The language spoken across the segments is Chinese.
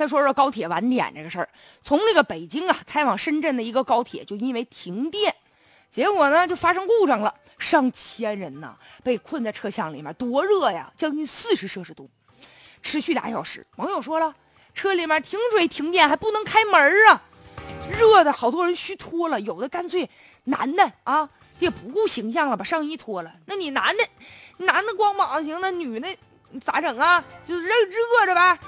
再说说高铁晚点这个事儿，从这个北京啊开往深圳的一个高铁，就因为停电，结果呢就发生故障了，上千人呢被困在车厢里面，多热呀，将近四十摄氏度，持续俩小时。网友说了，车里面停水停电还不能开门啊，热的好多人虚脱了，有的干脆男的啊也不顾形象了，把上衣脱了。那你男的，男的光膀子行，那女的咋整啊？就热热着呗。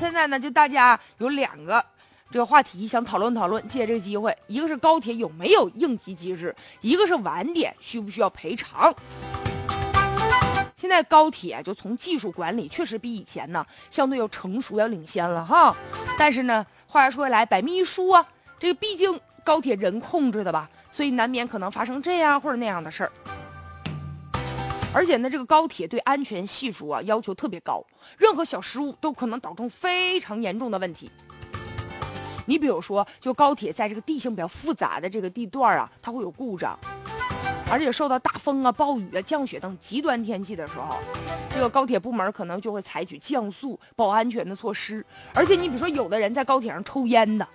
现在呢，就大家有两个这个话题想讨论讨论，借这个机会，一个是高铁有没有应急机制，一个是晚点需不需要赔偿。现在高铁就从技术管理确实比以前呢相对要成熟要领先了哈，但是呢，话说回来，百密一疏啊，这个毕竟高铁人控制的吧，所以难免可能发生这样或者那样的事儿。而且呢，这个高铁对安全系数啊要求特别高，任何小失误都可能导致非常严重的问题。你比如说，就高铁在这个地形比较复杂的这个地段啊，它会有故障，而且受到大风啊、暴雨啊、降雪等极端天气的时候，这个高铁部门可能就会采取降速、保安全的措施。而且你比如说，有的人在高铁上抽烟的，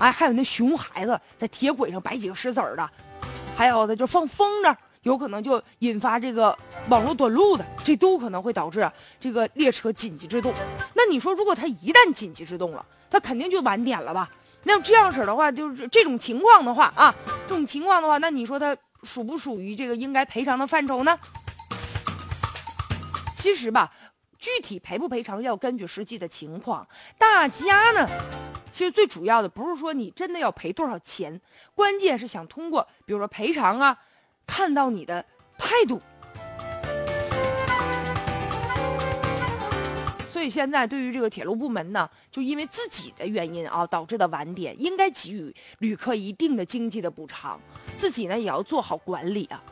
哎，还有那熊孩子在铁轨上摆几个石子儿的，还有的就放风筝。有可能就引发这个网络短路的，这都可能会导致这个列车紧急制动。那你说，如果它一旦紧急制动了，它肯定就晚点了吧？那这样式的话，就是这种情况的话啊，这种情况的话，那你说它属不属于这个应该赔偿的范畴呢？其实吧，具体赔不赔偿要根据实际的情况。大家呢，其实最主要的不是说你真的要赔多少钱，关键是想通过比如说赔偿啊。看到你的态度，所以现在对于这个铁路部门呢，就因为自己的原因啊导致的晚点，应该给予旅客一定的经济的补偿，自己呢也要做好管理啊。